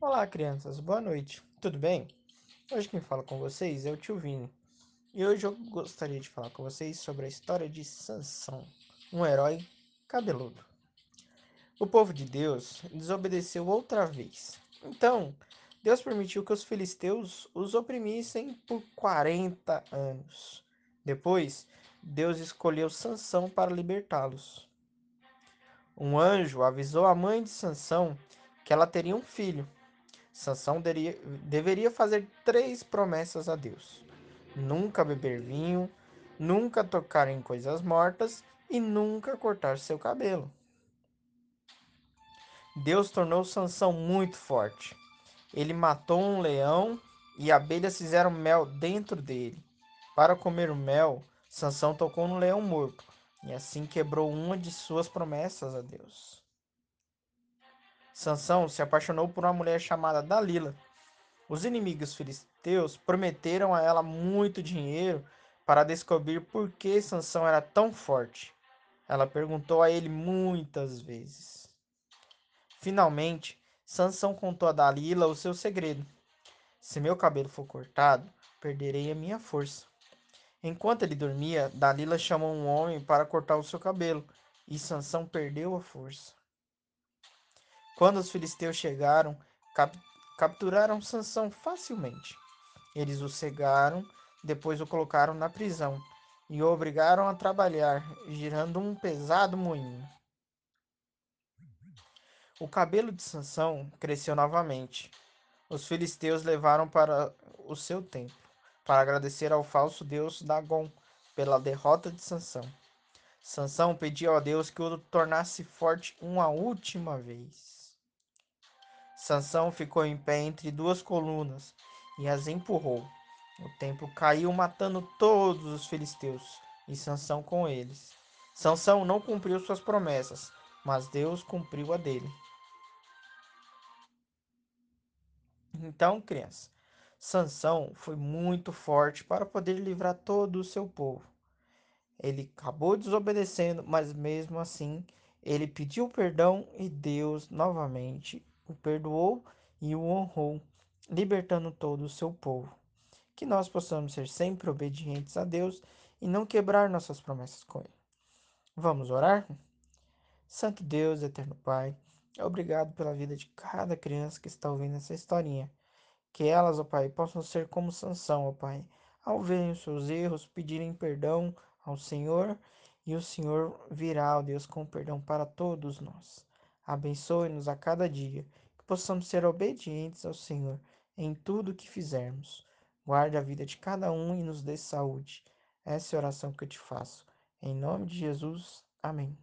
Olá, crianças, boa noite. Tudo bem? Hoje quem fala com vocês é o tio Vini. E hoje eu gostaria de falar com vocês sobre a história de Sansão, um herói cabeludo. O povo de Deus desobedeceu outra vez. Então, Deus permitiu que os filisteus os oprimissem por 40 anos. Depois, Deus escolheu Sansão para libertá-los. Um anjo avisou a mãe de Sansão que ela teria um filho Sansão deveria, deveria fazer três promessas a Deus: nunca beber vinho, nunca tocar em coisas mortas e nunca cortar seu cabelo. Deus tornou Sansão muito forte. Ele matou um leão e abelhas fizeram mel dentro dele. Para comer o mel, Sansão tocou no leão morto e assim quebrou uma de suas promessas a Deus. Sansão se apaixonou por uma mulher chamada Dalila. Os inimigos filisteus prometeram a ela muito dinheiro para descobrir por que Sansão era tão forte. Ela perguntou a ele muitas vezes. Finalmente, Sansão contou a Dalila o seu segredo. Se meu cabelo for cortado, perderei a minha força. Enquanto ele dormia, Dalila chamou um homem para cortar o seu cabelo, e Sansão perdeu a força. Quando os filisteus chegaram, cap capturaram Sansão facilmente. Eles o cegaram, depois o colocaram na prisão e o obrigaram a trabalhar, girando um pesado moinho. O cabelo de Sansão cresceu novamente. Os filisteus levaram para o seu templo para agradecer ao falso deus Dagon pela derrota de Sansão. Sansão pediu a Deus que o tornasse forte uma última vez. Sansão ficou em pé entre duas colunas e as empurrou. O templo caiu, matando todos os filisteus, e Sansão com eles. Sansão não cumpriu suas promessas, mas Deus cumpriu a dele. Então, criança, Sansão foi muito forte para poder livrar todo o seu povo. Ele acabou desobedecendo, mas mesmo assim, ele pediu perdão e Deus novamente o perdoou e o honrou, libertando todo o seu povo. Que nós possamos ser sempre obedientes a Deus e não quebrar nossas promessas com Ele. Vamos orar? Santo Deus, eterno Pai, obrigado pela vida de cada criança que está ouvindo essa historinha. Que elas, ó Pai, possam ser como Sansão, ó Pai, ao verem os seus erros, pedirem perdão ao Senhor e o Senhor virá, ó Deus, com perdão para todos nós. Abençoe-nos a cada dia, que possamos ser obedientes ao Senhor em tudo que fizermos. Guarde a vida de cada um e nos dê saúde. Essa é a oração que eu te faço. Em nome de Jesus. Amém.